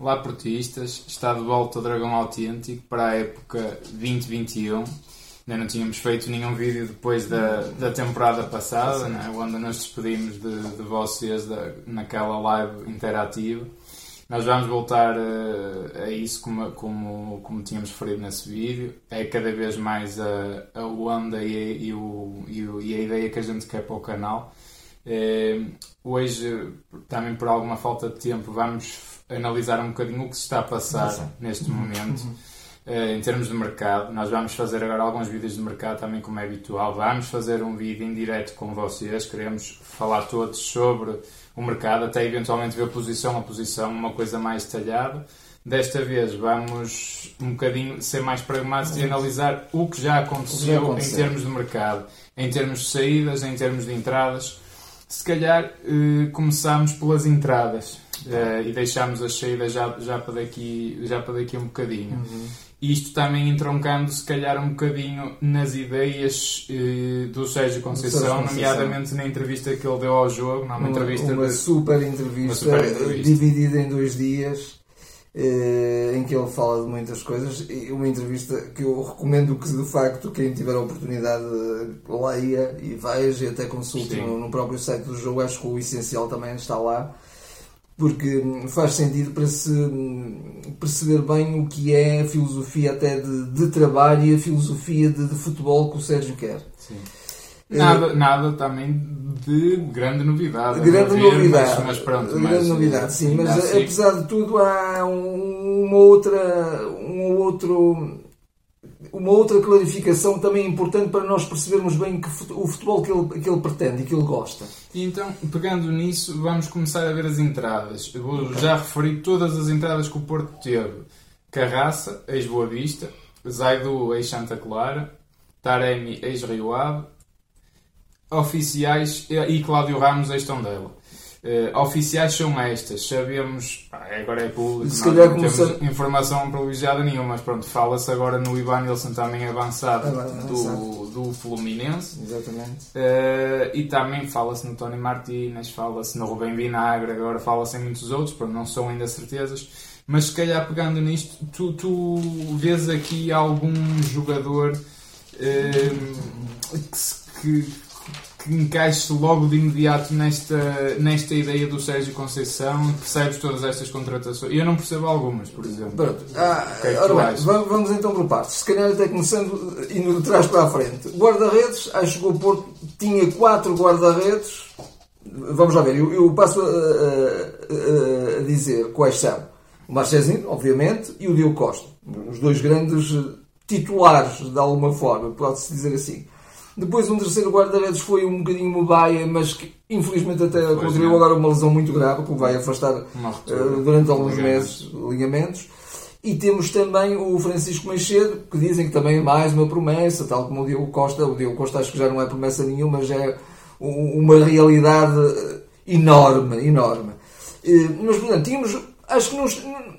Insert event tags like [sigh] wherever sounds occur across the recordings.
Olá portistas, está de volta o Dragão Autêntico para a época 2021. Ainda não tínhamos feito nenhum vídeo depois da, da temporada passada, né, onde nos despedimos de, de vocês da, naquela live interativa. Nós vamos voltar a, a isso como, como, como tínhamos referido nesse vídeo. É cada vez mais a, a onda e, e, o, e, o, e a ideia que a gente quer para o canal. É, hoje, também por alguma falta de tempo, vamos analisar um bocadinho o que se está a passar Nossa. neste momento. Uh, em termos de mercado, nós vamos fazer agora alguns vídeos de mercado também como é habitual. Vamos fazer um vídeo em direto com vocês. Queremos falar todos sobre o mercado, até eventualmente ver posição a posição, uma coisa mais detalhada. Desta vez vamos um bocadinho ser mais pragmáticos e analisar o que já aconteceu, já em termos de mercado, em termos de saídas, em termos de entradas. Se calhar uh, começamos pelas entradas uh, e deixamos as saídas já, já, para daqui, já para daqui um bocadinho. Uhum. Isto também entroncando, se calhar, um bocadinho nas ideias uh, do Sérgio Conceição, Conceição, nomeadamente na entrevista que ele deu ao jogo. Uma, uma entrevista uma, de... super entrevista, uma super entrevista dividida em dois dias. Uh, em que ele fala de muitas coisas e uma entrevista que eu recomendo que de facto quem tiver a oportunidade leia e veja e até consulte no, no, próprio site do jogo acho que o essencial também está lá porque faz sentido para se perceber bem o que é a filosofia até de, de trabalho e a filosofia de, de, futebol que o Sérgio quer. Sim. Nada, uh, nada também de grande novidade. Grande ver, novidade. Mas, mas pronto, grande mas, novidade, sim. Mas assim. apesar de tudo há um, uma outra, um outro uma outra clarificação também importante para nós percebermos bem que o futebol que ele, que ele pretende e que ele gosta. E então, pegando nisso, vamos começar a ver as entradas. Eu vou já referir todas as entradas que o Porto teve. Carraça, ex-Boa Vista, Zaidu, ex-Santa Clara, Taremi, ex-Rio Ave, Oficiais e Cláudio Ramos, ex-Tondela. Uh, oficiais são estas, sabemos, pá, agora é público, Se não temos informação privilegiada nenhuma, mas pronto, fala-se agora no Ivan Nilsson também avançado, avançado. Do, do Fluminense. Exatamente. Uh, e também fala-se no Tony Martínez, fala-se no Rubem Vinagre, agora fala-se em muitos outros, pronto, não são ainda certezas. Mas se calhar pegando nisto, tu, tu vês aqui algum jogador uh, que, que que encaixe logo de imediato nesta, nesta ideia do Sérgio Conceição? Percebes todas estas contratações? Eu não percebo algumas, por exemplo. Pronto. Ah, é ora bem, vamos, vamos então por partes. Se calhar até começando indo de trás para a frente. Guarda-redes, acho que o Porto tinha quatro guarda-redes. Vamos lá ver, eu, eu passo a, a, a, dizer quais são. O Marchezinho, obviamente, e o Diogo Costa. Os dois grandes titulares, de alguma forma, pode-se dizer assim. Depois um terceiro guarda-redes foi um bocadinho Mubaia, mas que infelizmente até contraiu agora uma lesão muito grave, que o vai afastar uh, durante alguns meses ligamentos. E temos também o Francisco Machado, que dizem que também é mais uma promessa, tal como o Diogo Costa. O Diogo Costa acho que já não é promessa nenhuma, já é uma realidade enorme, enorme. Eh, mas, portanto, tínhamos, acho que não,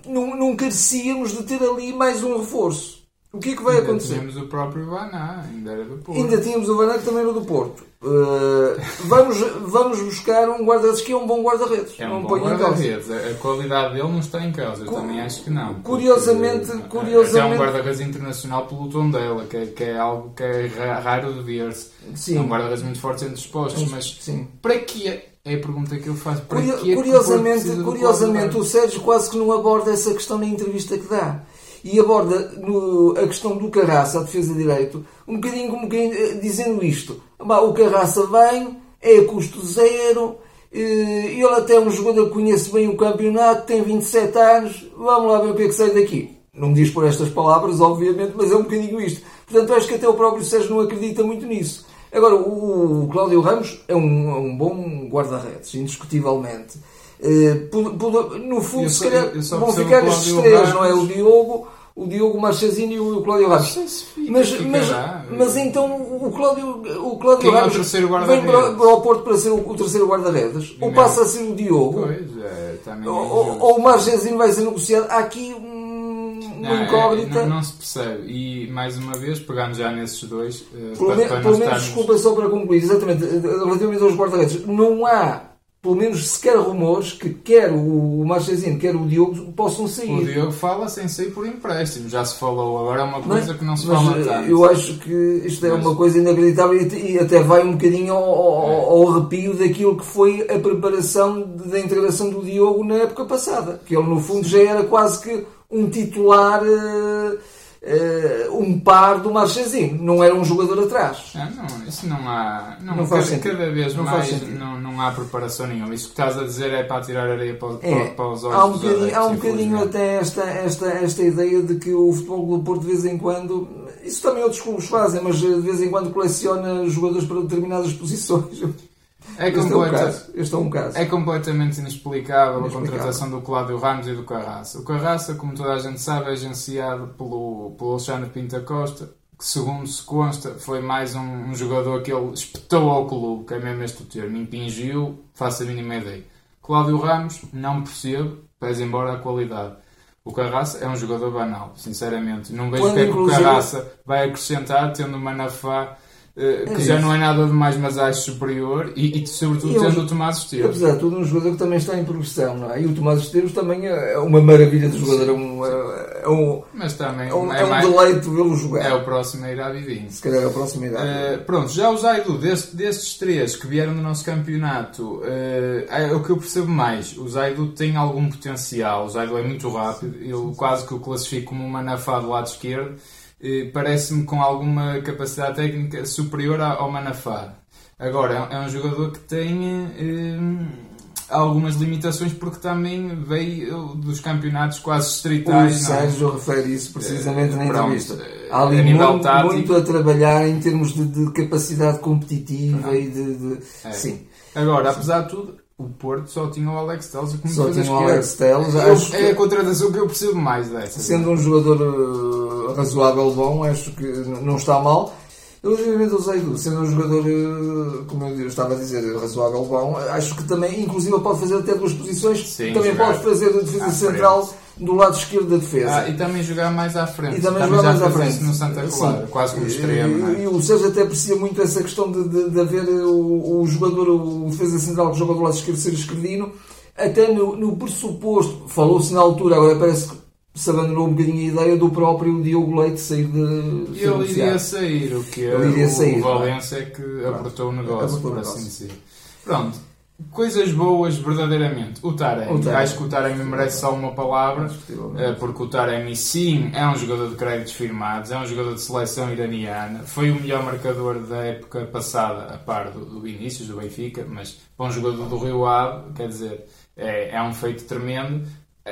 não, não carecíamos de ter ali mais um reforço. O que é que vai ainda acontecer? Tínhamos o próprio Vaná, ainda era do Porto. Ainda tínhamos o Vaná que também era do Porto. Uh, vamos, vamos buscar um guarda-redes que é um bom guarda-redes. É um bom guarda-redes. A qualidade dele não está em causa. Eu também acho que não. Curiosamente, porque, curiosamente... É um guarda-redes internacional pelo tom dela, que é, que é algo que é raro de ver-se. É um guarda-redes muito forte entre os postos, mas sim. para que é a pergunta que eu faço. Para Curio, que é curiosamente, que curiosamente o Sérgio quase que não aborda essa questão na entrevista que dá e aborda no, a questão do Carraça, a defesa de direito, um bocadinho como quem, eh, dizendo isto. O Carraça vem, é custo zero, eh, ele até é um jogador que conhece bem o campeonato, tem 27 anos, vamos lá ver o que é que sai daqui. Não me diz por estas palavras, obviamente, mas é um bocadinho isto. Portanto, acho que até o próprio Sérgio não acredita muito nisso. Agora, o Cláudio Ramos é um, é um bom guarda-redes, indiscutivelmente. Eh, no fundo, se calhar vão ficar estes três, não é? O Diogo, o Diogo Marchesini e o Cláudio Ramos. Mas, mas, mas então o Cláudio, o Cláudio Ramos é o vem para, para, o Porto para ser o, o terceiro guarda-redes? Ou passa a ser o Diogo? Pois, é, ou, ou o Marchesini vai ser negociado? Há aqui um, uma não, incógnita. É, não, não, se percebe. E mais uma vez, pegando já nesses dois. Uh, pelo, para, para pelo menos, desculpa só para concluir, exatamente, relativamente aos guarda-redes, não há pelo menos sequer rumores que quer o Marchezinho, quer o Diogo possam sair. O Diogo fala sem sair por empréstimo, já se falou, agora é uma coisa mas, que não se mas fala tanto. Eu acho que isto é mas... uma coisa inacreditável e, até vai um bocadinho ao, ao, é. ao, arrepio daquilo que foi a preparação da integração do Diogo na época passada, que ele no fundo já era quase que um titular. Uh, uh, um par do Marchezinho, não era um jogador atrás. Ah, não, isso não há. Não, não faz cada, cada vez não mais não, não há preparação nenhuma. Isso que estás a dizer é para tirar areia para, é, para, os olhos. Há um bocadinho, há um bocadinho até esta, esta, esta ideia de que o Futebol do Porto de vez em quando. Isso também outros clubes fazem, mas de vez em quando coleciona jogadores para determinadas posições. É, este, é um caso. este é um caso. É completamente inexplicável, inexplicável. a contratação do Cláudio Ramos e do Carraça. O Carraça, como toda a gente sabe, é agenciado pelo, pelo Alexandre Pinta Costa, que segundo se consta foi mais um, um, jogador que ele espetou ao clube, que é mesmo este o termo, impingiu, faça a mínima ideia. Cláudio Ramos, não percebo, pese embora a qualidade. O Carraça é um jogador banal, sinceramente. Não vejo o que é que o Carraça vai acrescentar tendo uma Nafá eh, que é já não é nada de mais, mas acho superior e, e sobretudo tendo o Tomás Esteves. Apesar de tudo, um jogador que também está em progressão, não é? E o Tomás Esteves também é uma maravilha de jogador, é um, é um, mas também é um, é, é um mais, deleite vê-lo jogar. É o próximo a ir à vidinha. Se calhar é o próximo a ir à uh, Pronto, já o Zaidu, deste, destes três que vieram do nosso campeonato, uh, é o que eu percebo mais. O Zaidu tem algum potencial, o Zaidu é muito rápido, eu quase que o classifico como uma nafá do lado esquerdo eh, parece-me com alguma capacidade técnica superior ao Manafá. Agora, é um jogador que tem eh, algumas limitações porque também veio dos campeonatos quase estritais. O é? Sérgio refere isso precisamente na entrevista. Há ali muito, muito, a trabalhar em termos de, de capacidade competitiva e de. de... É. Sim. Agora, apesar de tudo, o Porto só tinha o Alex Telles como Só tinha o Alex Telles. É a contratação que eu percebo mais dessa. Sendo um jogador uh, razoável bom, acho que não está mal. Relativamente ao Zaidu, sendo um jogador, uh, como eu estava a dizer, razoável bom, acho que também, inclusive, pode fazer até duas posições. Sim, também pode fazer a defesa central. Do lado esquerdo da defesa. Ah, e também jogar mais à frente. E também, também jogar mais à frente. no Santa Clara, quase como extremo. E, é? e, o Sérgio até aprecia muito essa questão de, de, de haver o, o, jogador, o defesa central que joga do lado esquerdo ser esquerdino, até no, no pressuposto, falou-se na altura, agora parece que se abandonou um bocadinho a ideia do próprio Diogo Leite sair de. E ele iria sair, o que é ele iria sair, o Valência é que apertou o negócio, por assim dizer. Pronto, Coisas boas, verdadeiramente. O Taremi. O Taremi. Acho que o Taremi merece só uma palavra, eh, porque o Taremi, sim, é um jogador de créditos firmados, é um jogador de seleção iraniana, foi o melhor marcador da época passada, a par do, do Vinícius, do Benfica, mas para um jogador do Rio Ave, quer dizer, é, é um feito tremendo.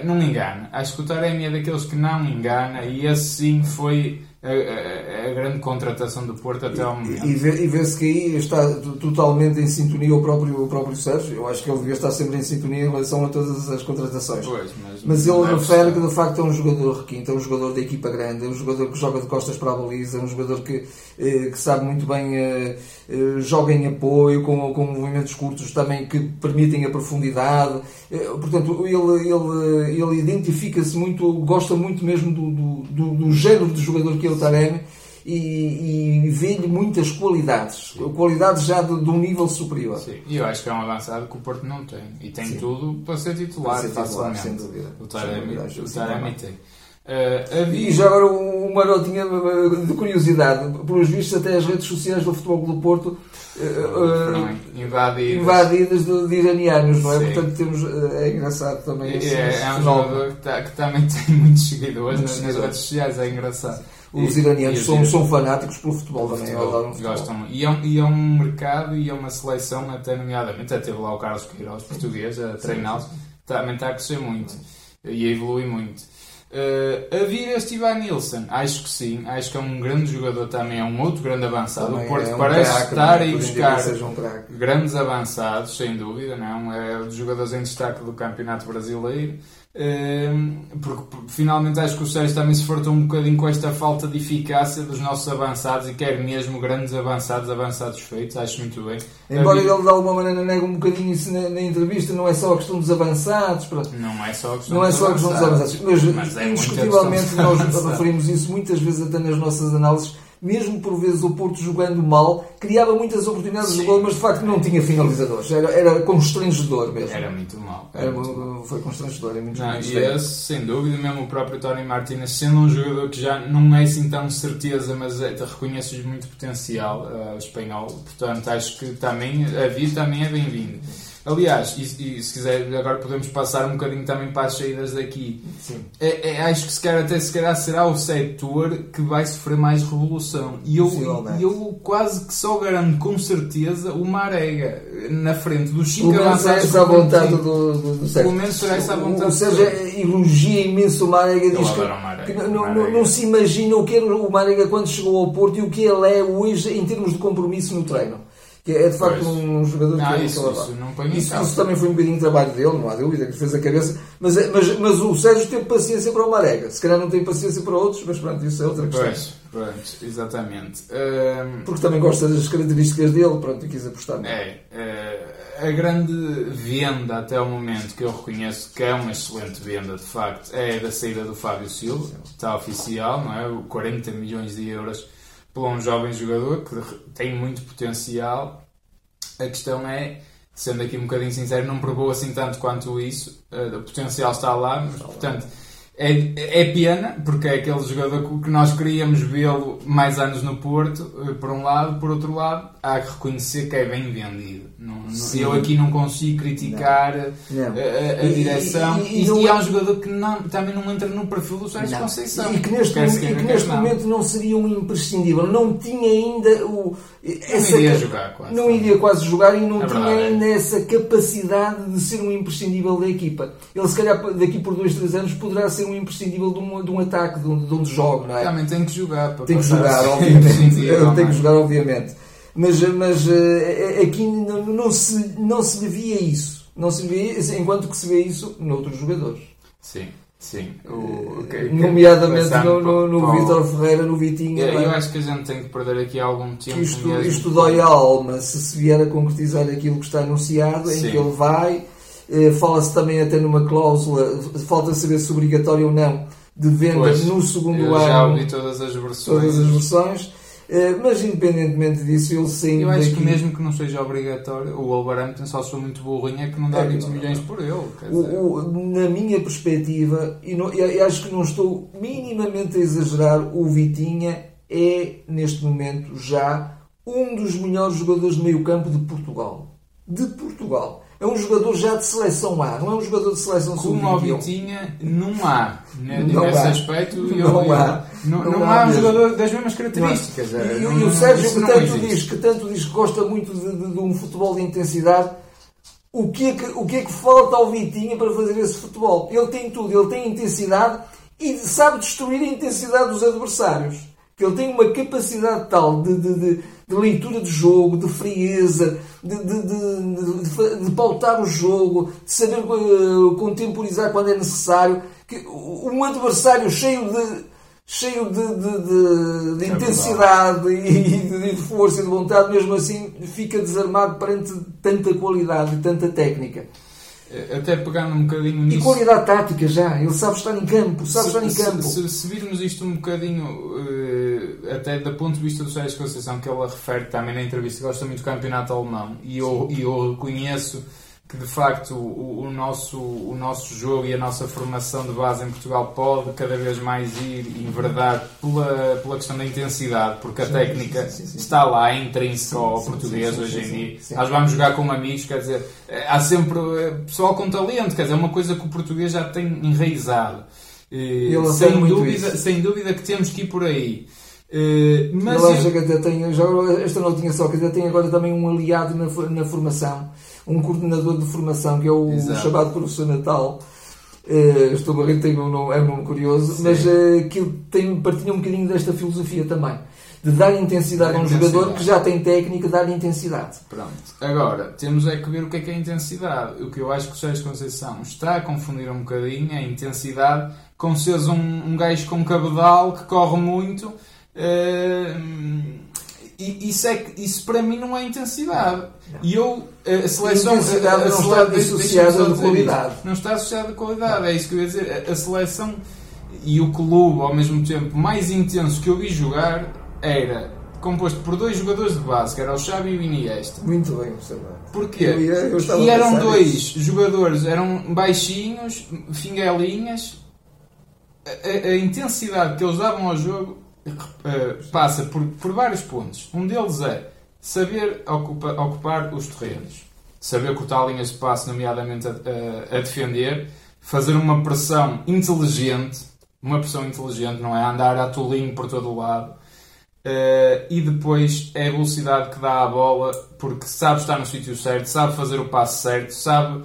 Não engana. Acho que o Taremi é daqueles que não engana, e esse sim foi a, a, a, grande contratação do Porto até ao momento. E, e vê-se que aí está totalmente em sintonia o próprio, o próprio Sérgio. Eu acho que ele devia estar sempre em sintonia em relação a todas as contratações. Pois, mas, mas ele refere que de facto é um jogador requinto, é um jogador da equipa grande, é um jogador que joga de costas para a baliza, é um jogador que, eh, que sabe muito bem, eh, eh, joga em apoio, com, com movimentos curtos também que permitem a profundidade. Portanto, ele, ele, ele identifica-se muito, gosta muito mesmo do, do, do, do género de jogador que o Taremi e, e vê-lhe muitas qualidades, Sim. qualidades já de, de, um nível superior. Sim. E eu acho que é um avançado que o Porto não tem. E tem Sim. tudo para ser titular, para ser titular sem dúvida. O Taremi, o Taremi tem. Uh, havia... E já agora uma notinha de curiosidade, pelos vistos até as redes sociais do Futebol do Porto uh, invadidas, invadidas de, de, iranianos, não é? Sim. Portanto temos, é engraçado também. É, é, é um jogador que, tá, que, também [laughs] tem muitos seguidores nas, nas redes sociais, é engraçado. Os iranianos são, são fanáticos pelo futebol também. Futebol, futebol. Gostam. E é, um, e é um mercado e é uma seleção, até nomeadamente, até teve lá o Carlos Queiroz, português, a treiná-los, também está a crescer muito e a evoluir muito. Uh, a vir este Ivan Nilsson, acho que sim, acho que é um grande jogador também, é um outro grande avançado. Também o Porto é um parece craque, estar a ir buscar um grandes avançados, sem dúvida, não? é um dos jogadores em destaque do Campeonato Brasileiro. Ehm, porque finalmente acho que o Sérgio também se fartou um bocadinho com esta falta de eficácia dos nossos avançados e quer mesmo grandes avançados, avançados feitos, acho muito bem. Embora ele de alguma maneira negue um bocadinho isso na, na, entrevista, não é só a questão dos avançados. Pronto. Não é só a questão, não é só a questão dos avançados, mas, mas é indiscutivelmente nós referimos isso muitas vezes até nas nossas análises mesmo por vezes o Porto jogando mal, criava muitas oportunidades Sim. de gol, mas de facto não tinha finalizadores. Era, era constrangedor mesmo. Era muito mal. Era, foi constrangedor. É muito, não, muito e esse, sem dúvida, mesmo o próprio Tony Martinez, sendo um jogador que já não é assim tão certeza, mas é, reconheces muito potencial uh, espanhol. Portanto, acho que também a vida também é bem-vindo. Aliás, e, e, se quiser, agora podemos passar um bocadinho também para as saídas daqui. Sim. É, é, acho que se calhar, até se calhar será o setor que vai sofrer mais revolução. E eu, eu quase que só garanto com certeza o Marega na frente dos 5 avançados. essa vontade do, do, do Pelo menos será essa vontade. Ou seja, elogia imenso o Marega. Diz que, Marega. que não, Marega. não, se imagina o que era o Marega quando chegou ao Porto e o que ele é hoje em termos de compromisso no treino que é de facto pois. um jogador não, que isso, isso, não isso, isso, também foi um bocadinho de trabalho dele, não há dúvida, que fez a cabeça. Mas, é, mas, mas o Sérgio teve paciência para o Marega. Se calhar não tem paciência para outros, mas pronto, isso é outra questão. Pois, pronto, exatamente. Um... Porque também gosta das características dele, pronto, e quis apostar. É, é, a grande venda até o momento que eu reconheço que é uma excelente venda, de facto, é da saída do Fábio Silva, está oficial, não é? 40 milhões de euros para um jovem jogador que tem muito potencial. A questão é, sendo aqui um bocadinho sincero, não provou assim tanto quanto isso. Uh, o potencial está lá, mas portanto é, é pena, porque é aquele jogador que nós queríamos vê-lo mais anos no Porto, eh, por um lado, por outro lado, há que reconhecer que é bem vendido. Não, não, eu aqui não consigo criticar não. A, a, a e, direção. E, e, e, e é um jogador que também não entra no perfil do Sérgio Conceição. E que neste, momento, que neste momento não seria um imprescindível. Não tinha ainda o. Essa, não iria jogar quase. Não iria quase jogar e não é tinha verdade, ainda é. essa capacidade de ser um imprescindível da equipa. Ele, se calhar, daqui por dois, três anos, poderá ser um imprescindível de um, de um ataque, de um, de um jogo, não é? Também tem que jogar. tem que jogar, [laughs] obviamente. tem que jogar, obviamente. Mas, mas uh, aqui não, não, se, não se lhe via isso. Não se via isso, enquanto que se vê isso noutros jogadores. Sim. Sim, o, que, nomeadamente no, no, no Vitor Ferreira, no Vitinho. Eu, eu, acho que a gente tem que perder aqui algum tempo. Isto, isto dói a alma se se vier a concretizar aquilo que está anunciado, Sim. em que ele vai. Eh, Fala-se também até numa cláusula, falta saber se obrigatório ou não, de venda pois, no segundo eu ano. Já ouvi todas as versões. Todas as versões. Eh, mas independentemente disso, ele sim. Eu acho daqui... que mesmo que não seja obrigatório, o Wolverhampton só sou muito burrinho é que não dá é, 20 não, milhões não. por ele. O, o, na minha perspectiva, e, não, acho que não estou minimamente a exagerar, o Vitinha é neste momento já um dos melhores jogadores de meio campo de Portugal. De Portugal é um jogador já de seleção A, não é um jogador de seleção sub Como o Vitinha, não há. Né, não nesse há. aspecto, não, eu, há. não, não, não há, há um jogador das mesmas características. É, e, e, o Sérgio, que tanto, diz, que tanto diz que gosta muito de, de, de um futebol de intensidade, o que, é que, o que é que falta ao Vitinha para fazer esse futebol? Ele tem tudo, ele tem intensidade e sabe destruir a intensidade dos adversários. Que ele tem uma capacidade tal de, de, de leitura de jogo, de frieza, de, de, de, de pautar o jogo, de saber uh, contemporizar quando é necessário. Que um adversário cheio de, cheio de, de, é intensidade e de, força e de vontade, mesmo assim fica desarmado perante tanta qualidade e tanta técnica. Eh, até pegando um bocadinho nisso. E qualidade tática já, ele sabe estar em campo, sabe se, estar em campo. Se, se, se virmos isto um bocadinho, uh, até do ponto de vista do Sérgio Conceição, que ele refere também na entrevista, gosta muito do campeonato alemão, e eu, e eu reconheço que de facto o, o, nosso, o nosso jogo e a nossa formação de base em Portugal pode cada vez mais ir enverdar pela, pela questão da intensidade, porque a sim, técnica sim, sim, está lá, é intrínseca ao português hoje em dia. Nós vamos jogar com amigos, quer dizer, há sempre eh, pessoal com talento, quer dizer, é uma coisa que o português já tem enraizado. E, sem, dúvida, sem dúvida que temos que ir por aí. Uh, mas eu que até tem, já, esta não tinha só, que até tem agora também um aliado na, na formação um coordenador de formação, que é o Exato. chamado professor Natal. Uh, estou a rir, tenho um nome, é um nome curioso, Sim. mas uh, que tem, partilha um bocadinho desta filosofia também. De dar intensidade a um jogador que já tem técnica, dar intensidade. Pronto. Agora, temos é que ver o que é que é intensidade. O que eu acho que o Sérgio Conceição está a confundir um bocadinho é a intensidade com seres um, um gajo com cabedal que corre muito. Uh, isso, é, isso para mim não é intensidade. Não. E eu, a seleção. A intensidade a, não está associada de qualidade. Não está associada a qualidade, é isso que eu ia dizer. A, a seleção e o clube, ao mesmo tempo, mais intenso que eu vi jogar era composto por dois jogadores de base, que era o Xavi e o Iniesta. Muito bem observado. Porquê? Eu, eu e eram dois isso. jogadores, eram baixinhos, fingelinhas. A, a, a, intensidade que eles davam ao jogo passa por, por vários pontos. Um deles é saber ocupa, ocupar os terrenos, saber cortar linhas de passe, nomeadamente a, a, a defender, fazer uma pressão inteligente, uma pressão inteligente, não é? Andar a tolinho por todo o lado, Uh, e depois é a velocidade que dá à bola, porque sabe estar no sítio certo, sabe fazer o passo certo, sabe,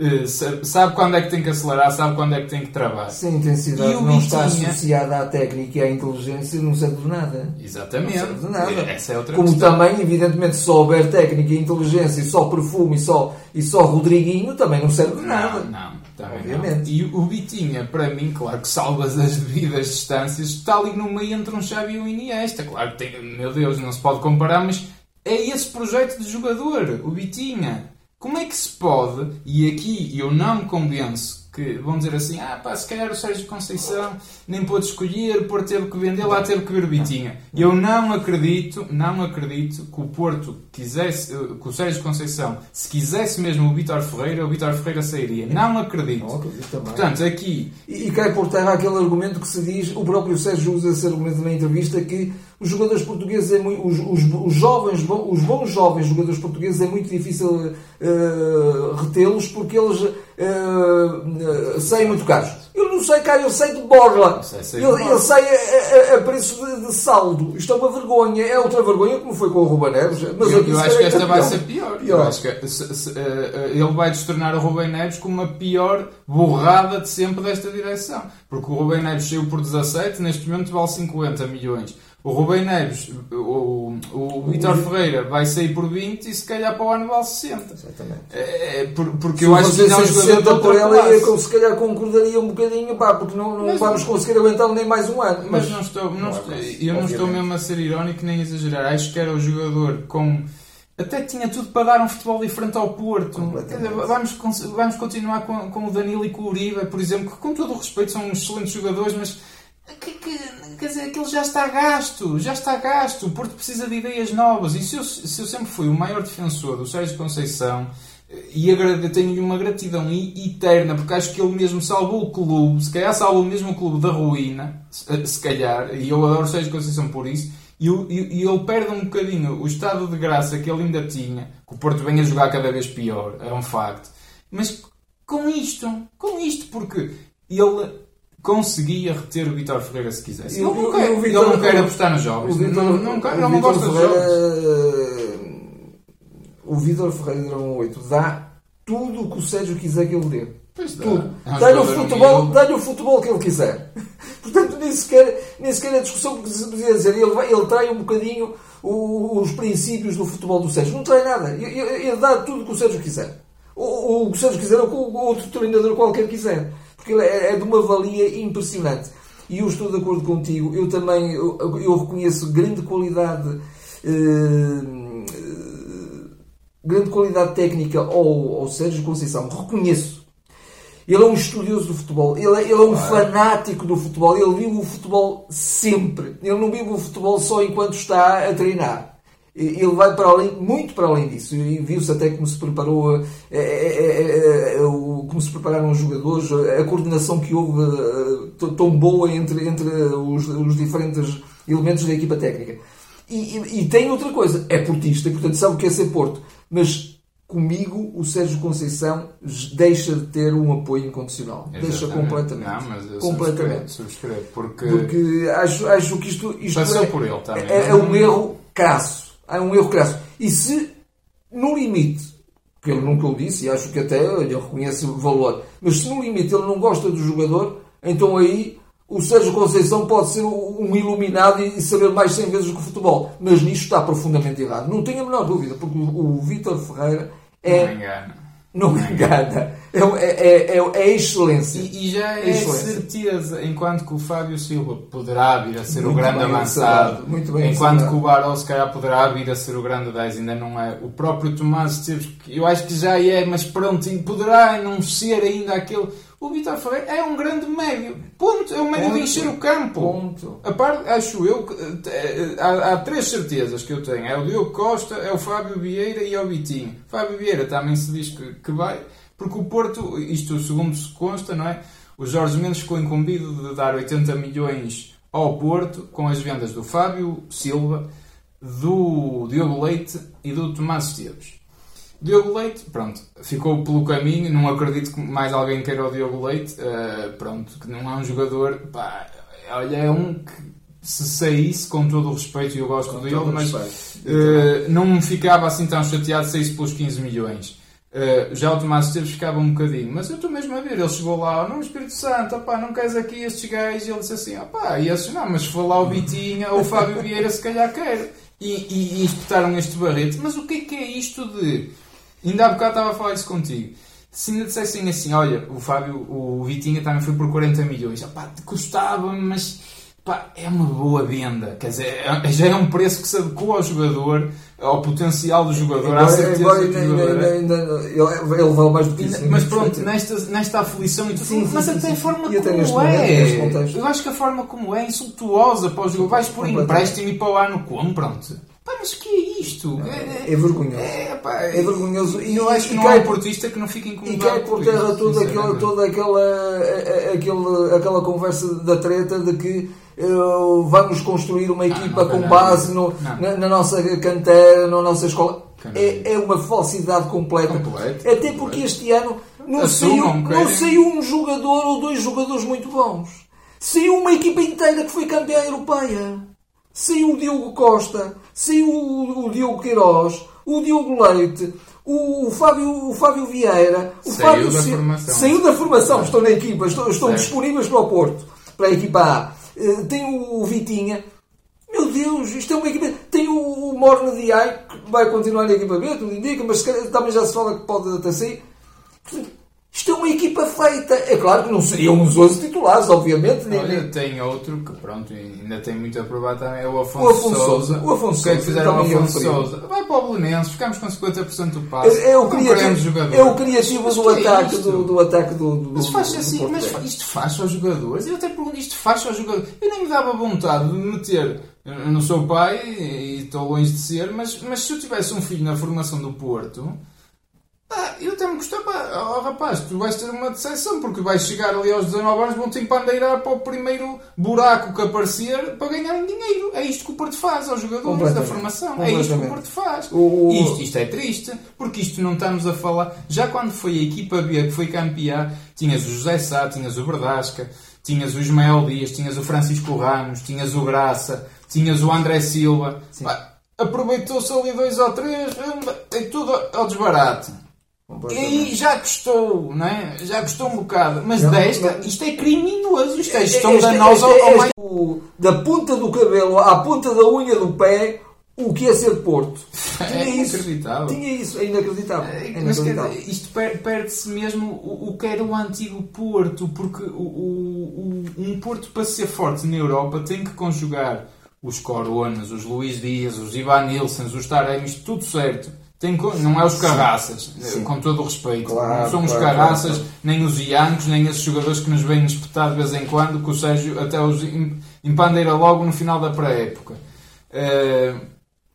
uh, sabe quando é que tem que acelerar, sabe quando é que tem que travar. Se a intensidade não Bitinha... está associada à técnica e à inteligência, não serve de nada. Exatamente. Não serve de nada. Essa é outra Como questão. também, evidentemente, se só houver técnica e inteligência e só perfume e só, e só Rodriguinho, também não serve de nada. Não, não. Também Obviamente. Não. E o Bitinha, para mim, claro que salvas as [laughs] devidas distâncias, está ali no meio entre um Xavi e um Iniesta. Claro que tem, meu Deus, não se pode comparar, mas é esse projeto de jogador, o Bitinha. Como é que se pode, e aqui eu não me convenço que vão dizer assim: ah, pá, se calhar o Sérgio Conceição nem pôde escolher, o Porto teve que vender, lá teve que ver o Bitinha. Eu não acredito, não acredito que o Porto quisesse, que o Sérgio Conceição, se quisesse mesmo o Vítor Ferreira, o Vítor Ferreira sairia. Não acredito. Não acredito também. Portanto, aqui. E, e cai por terra aquele argumento que se diz, o próprio Sérgio usa esse argumento na entrevista, que os jogadores portugueses, é muito, os, os, os, jovens, os bons jovens jogadores portugueses, é muito difícil uh, retê-los porque eles uh, saem muito caros. Eu não sei, cara, eu sei de borla. Eu, eu sei a, a, a preço de, de, saldo. Isto é uma vergonha. É outra vergonha, como foi com o Ruben Neves. Mas eu, eu acho que esta vai ser pior. pior. Eu acho que se, se, uh, ele vai destornar o Ruben Neves como a pior borrada de sempre desta direção. Porque o Ruben Neves saiu por 17, neste momento vale 50 milhões. O Rubem Neves, o, o, o Vitor Ferreira vai sair por 20 e se calhar para o ano vale 60. Exatamente. É, é porque se eu acho que não é um jogador por ela, eu, se calhar concordaria um bocadinho, pá, porque não, não mas, vamos conseguir aguentá-lo nem mais um ano. Mas, mas não estou, não, não estou, eu não estou mesmo a ser irónico nem a exagerar. Acho que era o jogador com até tinha tudo para dar um futebol diferente ao Porto. Vamos, vamos continuar com, com o Danilo e com o Uribe, por exemplo, que com todo o respeito são excelentes jogadores, mas que, que, quer dizer, aquilo já está gasto, já está gasto. O Porto precisa de ideias novas. E se eu, se eu sempre fui o maior defensor do Sérgio Conceição, e tenho uma gratidão eterna, porque acho que ele mesmo salvou o clube, se calhar salvou mesmo o clube da ruína, se calhar, e eu adoro o Sérgio Conceição por isso, e, e, e ele perde um bocadinho o estado de graça que ele ainda tinha, que o Porto vem a jogar cada vez pior, é um facto. Mas com isto, com isto, porque ele conseguia reter o Vitor Ferreira se quisesse. Ele, não, quer, ele não quer apostar nos jogos. O Vitor, não, não, quer, não gosta dos jogos. O Vitor Ferreira Dragão 8 dá tudo o que o Sérgio quiser que ele dê. Pois tudo. É dá-lhe o, futebol, dá o futebol que ele quiser. [laughs] Portanto, nem sequer, nem sequer a discussão que se podia dizer. Ele, vai, ele trai um bocadinho os princípios do futebol do Sérgio. Não trai nada. Ele, ele dá tudo o que o Sérgio quiser. O, o que o Sérgio quiser ou o outro treinador qualquer quiser porque ele é, é de uma valia impressionante. E eu estou de acordo contigo, eu também eu, eu reconheço grande qualidade. Eh, grande qualidade técnica ao, ao Sérgio Conceição, reconheço. Ele é um estudioso do futebol, ele é, ele é um fanático do futebol, ele vive o futebol sempre. Ele não vive o futebol só enquanto está a treinar ele vai para além, muito para além disso. E viu-se até como se preparou, é, é, é, como se prepararam os jogadores, a coordenação que houve tão boa entre, entre os, os diferentes elementos da equipa técnica. E, e, e, tem outra coisa, é portista, portanto sabe o que é ser Porto. Mas comigo, o Sérgio Conceição deixa de ter um apoio incondicional. Exatamente. Deixa completamente. Não, mas eu completamente. Subscrevo, subscrevo porque... porque acho, acho que isto, isto Passou é, por ele também. É, é um erro crasso há um erro crasso. E se, no limite, que ele nunca o disse, e acho que até ele reconhece o valor, mas se no limite ele não gosta do jogador, então aí o Sérgio Conceição pode ser um iluminado e saber mais 100 vezes do que o futebol. Mas nisto está profundamente errado. Não tenho a menor dúvida, porque o Vítor Ferreira é. Não engana. Engana. É, é, é, é excelência. E, e já é excelência. certeza, enquanto que o Fábio Silva poderá vir a ser muito o grande avançado, muito bem enquanto que o Barol se calhar poderá vir a ser o grande 10, ainda não é. O próprio Tomás Esteves, eu acho que já é, mas pronto, poderá não ser ainda aquele. O Vitor Ferreira é um grande médio. Ponto. É um médio de encher o campo. Ponto. A parte, acho eu que eh, há, há, três certezas que eu tenho. É o Diogo Costa, é o Fábio Vieira e é o Vitinho. Fábio Vieira também se diz que, que vai, porque o Porto, isto segundo se consta, não é? O Jorge Mendes ficou incumbido de dar 80 milhões ao Porto com as vendas do Fábio Silva, do Diogo Leite e do Tomás Esteves. Diogo Leite, pronto, ficou pelo caminho. Não acredito que mais alguém queira o Diogo Leite. Uh, pronto, que não é um jogador. Pá, olha, é um que se saísse, com todo o respeito, e eu gosto com dele, mas uh, não me ficava assim tão chateado se saísse pelos 15 milhões. Uh, já o Tomás Esteves ficava um bocadinho, mas eu estou mesmo a ver. Ele chegou lá, não, Espírito Santo, opá, não queres aqui estes gajos? E ele disse assim: opá, e esses não, mas se for lá o Vitinha ou o Fábio Vieira, se calhar quer. E, e, e espetaram este barrete. Mas o que é que é isto de Ainda há bocado estava a falar isso contigo. Se ainda dissessem assim, olha, o Fábio, o Vitinha também foi por 40 milhões, pá, custava, mas pá, é uma boa venda. Quer dizer, é, já é um preço que se adequa ao jogador, ao potencial do jogador, à certeza do jogador. É. Ainda, ele, ele vale mais do que isso. Mas pronto, nesta, nesta aflição e tudo, sim, mas sim, até sim. a forma e como é. Eu acho que a forma como é insultuosa para o jogador. Vais por empréstimo e para o ano como, pronto. Pá, mas o que é isto? É, é, é vergonhoso. É, pá, é vergonhoso. E eu acho que não cai, há portista que não fique incomodado. E cai por terra toda, aquela, toda aquela, aquela, aquela conversa da treta de que uh, vamos construir uma equipa não, não, com base no, na, na, nossa cantera, na nossa escola. É, é uma falsidade completa. Completo, Até porque completo. este ano não saiu, não saiu um jogador ou dois jogadores muito bons. Saiu uma equipa inteira que foi campeã europeia. Saiu o Diogo Costa, saiu o, o Diogo Queiroz, o Diogo Leite, o, o, Fábio, o Fábio Vieira, o saiu Fábio da formação. Saiu da formação, estão na equipa, estão, estão disponíveis para o Porto, para a equipa A. Uh, tem o, o Vitinha. Meu Deus, isto é uma equipa. Tem o, o Morna Diai, que vai continuar na equipa B, tudo indica, mas também já se fala que pode até sair. Isto é uma equipa feita. É claro que não seriam os 11 titulares, obviamente. Olha, nem... tem outro que, pronto, ainda tem muito a provar também, é o Afonso, o Afonso Souza. O Afonso o que é que fizeram o Afonso Souza? Vai para o Belenenses, ficamos com 50% do passe. É, é, o criativo, é o criativo do, é ataque, do, do, ataque do, do Mas faz assim, do mas isto faz aos jogadores. Eu até pergunto, isto faz aos jogadores. Eu nem me dava vontade de meter... Eu não sou pai e estou longe de ser, mas, mas se eu tivesse um filho na formação do Porto eu até me gostava, oh, rapaz, tu vais ter uma decepção, porque vais chegar ali aos 19 anos, vão-te empandeirar para o primeiro buraco que aparecer para ganharem dinheiro. É isto que o Porto faz aos jogadores da formação. É isto que o Porto faz. O... Isto, isto é triste, porque isto não estamos a falar. Já quando foi a equipa B que foi campeã, tinhas o José Sá, tinhas o Verdasca, tinhas o Ismael Dias, tinhas o Francisco Ramos, tinhas o Graça, tinhas o André Silva. Aproveitou-se ali dois ou três, é tudo ao desbarate. E aí já custou, não é? Já custou um bocado. Mas não, desta, não. isto é criminoso. Isto é gestão este, danosa ao, ao mais. Da ponta do cabelo à ponta da unha do pé, o que é ser Porto. Tinha é isso. Inacreditável. Tinha isso, é inacreditável. É, é inacreditável. Mas, isto perde-se mesmo o, o que era o antigo Porto, porque o, o, um Porto para ser forte na Europa tem que conjugar os Coronas, os Luís Dias, os Ivan Nilsons, os Taremis, tudo certo tem, não é os carraças, Sim. com todo o respeito. Claro, não somos claro, carraças, claro, nem os iancos, nem esses jogadores que nos vêm espetar de vez em quando, que o Sérgio até os empandeira logo no final da pré-época. Uh,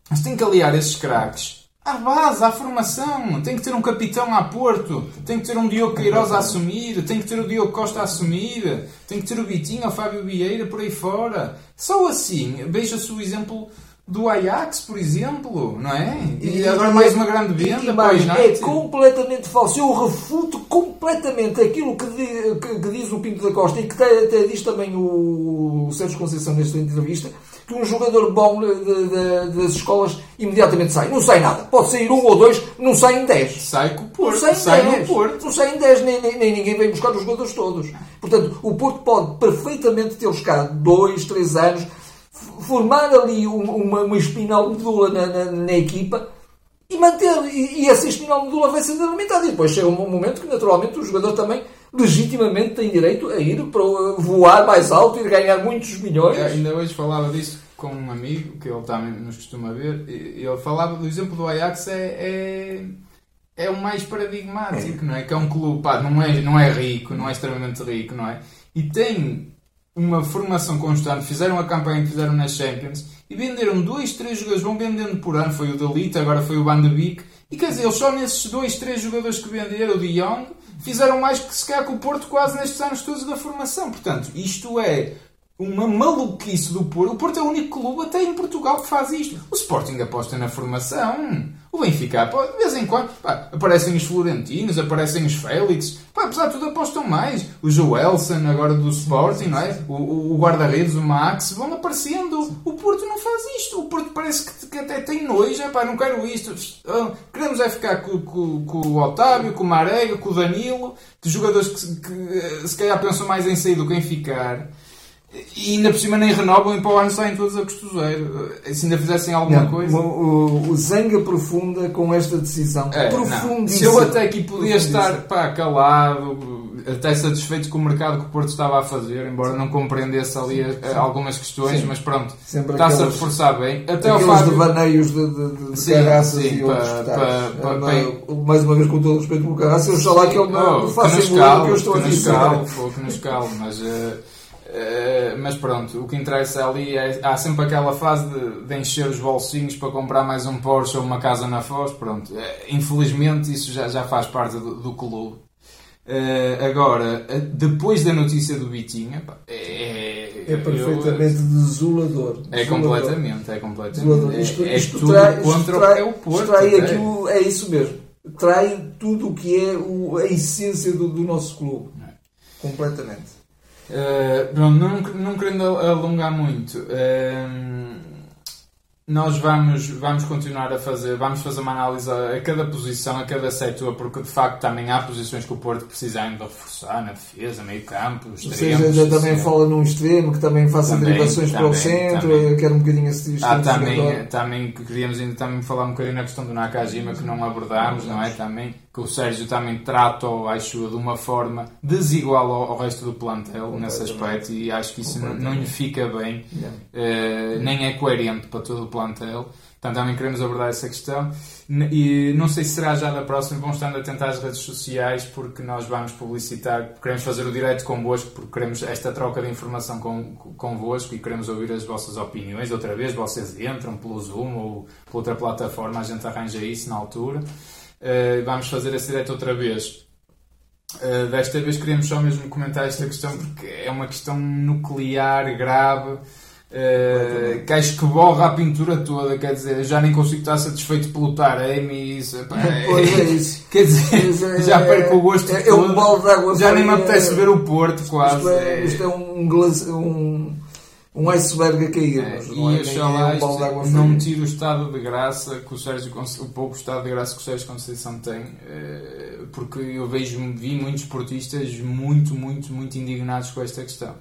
mas tem que aliar esses craques à base, à formação. Tem que ter um capitão a Porto, tem que ter um Diogo Queiroz a assumir, tem que ter o Diogo Costa a assumir, tem que ter o Vitinho, o Fábio Vieira por aí fora. Só assim, veja-se o exemplo do Ajax, por exemplo, não é? E, e agora mais uma grande venda para o É completamente falso. Eu refuto completamente aquilo que, diz, que, que diz o Pinto da Costa e que até, até diz também o, o Sérgio Conceição nesta entrevista, que um jogador bom de, de, das escolas imediatamente sai. Não sai nada. Pode sair um ou dois, não sai em dez. Sai com o Porto. Não sai, dez. no Porto. Não sai em dez, nem, nem, nem, ninguém vem buscar os jogadores todos. Portanto, o Porto pode perfeitamente ter-os cá dois, três anos formar ali uma, uma espinal medula na, na, na equipa e manter. E, e essa espinal medula vai ser alimentada. E depois chega um momento que, naturalmente, o jogador também legitimamente tem direito a ir para voar mais alto e ganhar muitos milhões. É, ainda hoje falava disso com um amigo que ele também nos costuma ver. E ele falava do exemplo do Ajax é, é é o mais paradigmático, não é? Que é um clube, pá, não é, não é rico, não é extremamente rico, não é? E tem uma formação constante, fizeram a campanha que fizeram nas Champions e venderam dois, três jogadores, vão vendendo por ano, foi o Dalita, agora foi o Van de Beek, e quer dizer, eles só nesses dois, três jogadores que venderam, o de Young, fizeram mais que se calhar com o Porto quase nestes anos todos da formação. Portanto, isto é uma maluquice do Porto. O Porto é o único clube até em Portugal que faz isto. O Sporting aposta na formação. O Benfica, de vez em quando, pá, aparecem os Florentinos, aparecem os Félix. Pá, apesar de tudo, apostam mais. O Joelson, agora do Sporting, não é? O, o guarda-redes, o Max, vão aparecendo. O Porto não faz isto. O Porto parece que, que até tem nojo. Pá, não quero isto. Ah, queremos é ficar com, com, com o Otávio, com o Marega, com o Danilo, que jogadores que, que eh, se calhar pensam mais em sair do que em ficar. E ainda por cima nem renovam e para o ano saem todos a costuzeiro. Se ainda fizessem alguma não, coisa. O, o, Zanga profunda com esta decisão. É, Se eu até aqui podia estar pá, calado, até satisfeito com o mercado que o Porto estava a fazer, embora não compreendesse ali sim, sim. algumas questões, sim. mas pronto, está-se a reforçar bem. Até o Fábio... devaneios de, de, de carraças e outros pa, pa, pa, é, Mais uma vez, com todo o respeito pelo carraça, eu lá que ele não oh, faça que, que eu estou a dizer. Que nos calme, mas... Uh, Uh, mas pronto, o que interessa ali é. Há sempre aquela fase de, de, encher os bolsinhos para comprar mais um Porsche ou uma casa na Foz. Pronto, uh, infelizmente isso já, já faz parte do, do clube. Uh, agora, depois da notícia do Bitinha, é, é perfeitamente eu, desolador. É completamente, é completamente. Desolador. Isto, é, isto é tudo trai, contra trai, é o Porto. Trai aquilo, é isso mesmo. Trai tudo o que é o, a essência do, do nosso clube. É. Completamente. Uh, não, não querendo alongar muito, uh, nós vamos, vamos continuar a fazer, vamos fazer uma análise a, a cada posição, a cada setor, porque de facto também há posições que o Porto precisa ainda reforçar na defesa, meio campo, extremos. Ou seja, também fala num extremo que também faça também, derivações também, para o centro, também. quer um bocadinho esse ah, também, também queríamos ainda também falar um bocadinho na questão do Nakajima que não abordámos, não é? Também que o Sérgio também trata, acho, de uma forma desigual ao, ao resto do plantel nesse aspecto e acho que isso não, não lhe fica bem, yeah. uh, nem é coerente para todo o plantel. Portanto, também queremos abordar essa questão. E não sei se será já da próxima, vamos estar atento às redes sociais porque nós vamos publicitar, queremos fazer o direito convosco porque queremos esta troca de informação com, convosco e queremos ouvir as vossas opiniões. Outra vez, vocês entram pelo Zoom ou por outra plataforma, a gente arranja isso na altura. Uh, vamos fazer esse direto outra vez. Uh, desta vez queríamos só mesmo comentar esta questão porque é uma questão nuclear grave uh, que acho que borra a pintura toda. Quer dizer, já nem consigo estar satisfeito pelo Taremi e isso. Pá, pois é isso. [laughs] Quer dizer, é, já perco o gosto é, é um balde de água Já nem me apetece ver o Porto quase. Isto é, isto é um, um um iceberg a cair. É, mas não e é, é um não tira o estado de graça que o Sérgio o pouco estado de graça que o Sérgio Conceição tem, eh, porque eu vejo vi muitos portistas muito, muito, muito indignados com esta questão.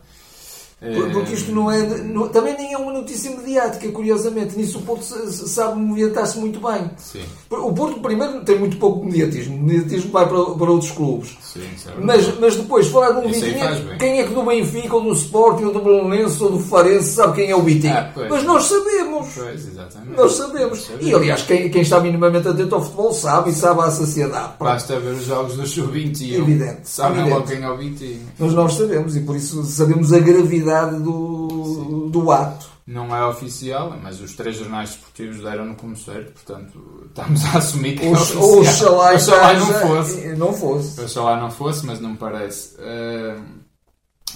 Porque isto não é. Não, também nem é uma notícia mediática, curiosamente. Nisso o Porto sabe movimentar-se muito bem. Sim. O Porto, primeiro, tem muito pouco mediatismo. O mediatismo vai para, para outros clubes. Sim, mas, mas depois, falar de um Vitinha, quem é que do Benfica, ou do Sporting, ou do Belenense, ou do Farense, sabe quem é o Vitinha? Ah, mas nós sabemos. Pois, exatamente. Nós sabemos. E aliás, quem, quem está minimamente atento ao futebol sabe e sabe a sociedade. Basta ver os jogos do Sub-21. Evidente. Sabem logo quem é o Vitinha. Mas nós sabemos e por isso sabemos a gravidade do, do ato. Não é oficial, mas os três jornais desportivos deram-no como certo, portanto estamos a assumir que é oficial. Oxalá, [laughs] oxalá não fosse. Não fosse. Oxalá não fosse, mas não me parece. Uh,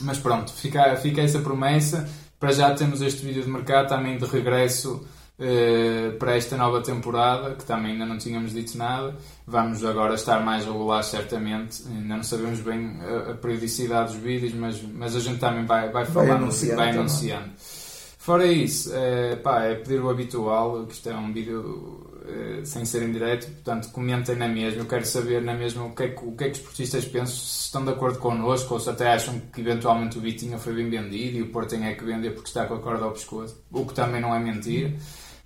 mas pronto, fica, fica essa promessa. Para já temos este vídeo de mercado também de regresso uh, para esta nova temporada, que também ainda não tínhamos dito nada. Vamos agora estar mais regulares, certamente. Ainda não sabemos bem a, a periodicidade dos vídeos, mas, mas a gente também vai, vai falando, vai anunciando. Vai anunciando. Fora isso, é, pá, é pedir o habitual, que isto é um vídeo é, sem ser em direto, portanto comentem na mesma. Eu quero saber na mesma o que é que, o que, é que os portistas pensam, se estão de acordo connosco ou se até acham que eventualmente o Vitinha foi bem vendido e o Porto tem é que vender porque está com a corda ao pescoço, o que também não é mentira.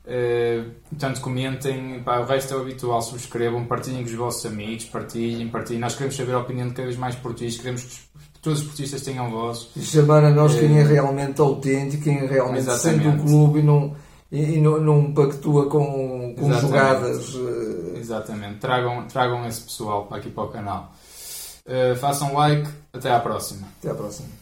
Uh, portanto, comentem, pá, o resto é o habitual, subscrevam, partilhem com os vossos amigos, partilhem, partilhem. Nós queremos saber a opinião de cada vez mais portistas, queremos que todos os portistas tenham voz. E chamar a nós quem é realmente autêntico, quem é realmente sente o clube e não, e, e não, não pactua com, com jogadas. Uh... Exatamente. Tragam, tragam esse pessoal aqui para o canal. Uh, façam like. Até à próxima. Até à próxima.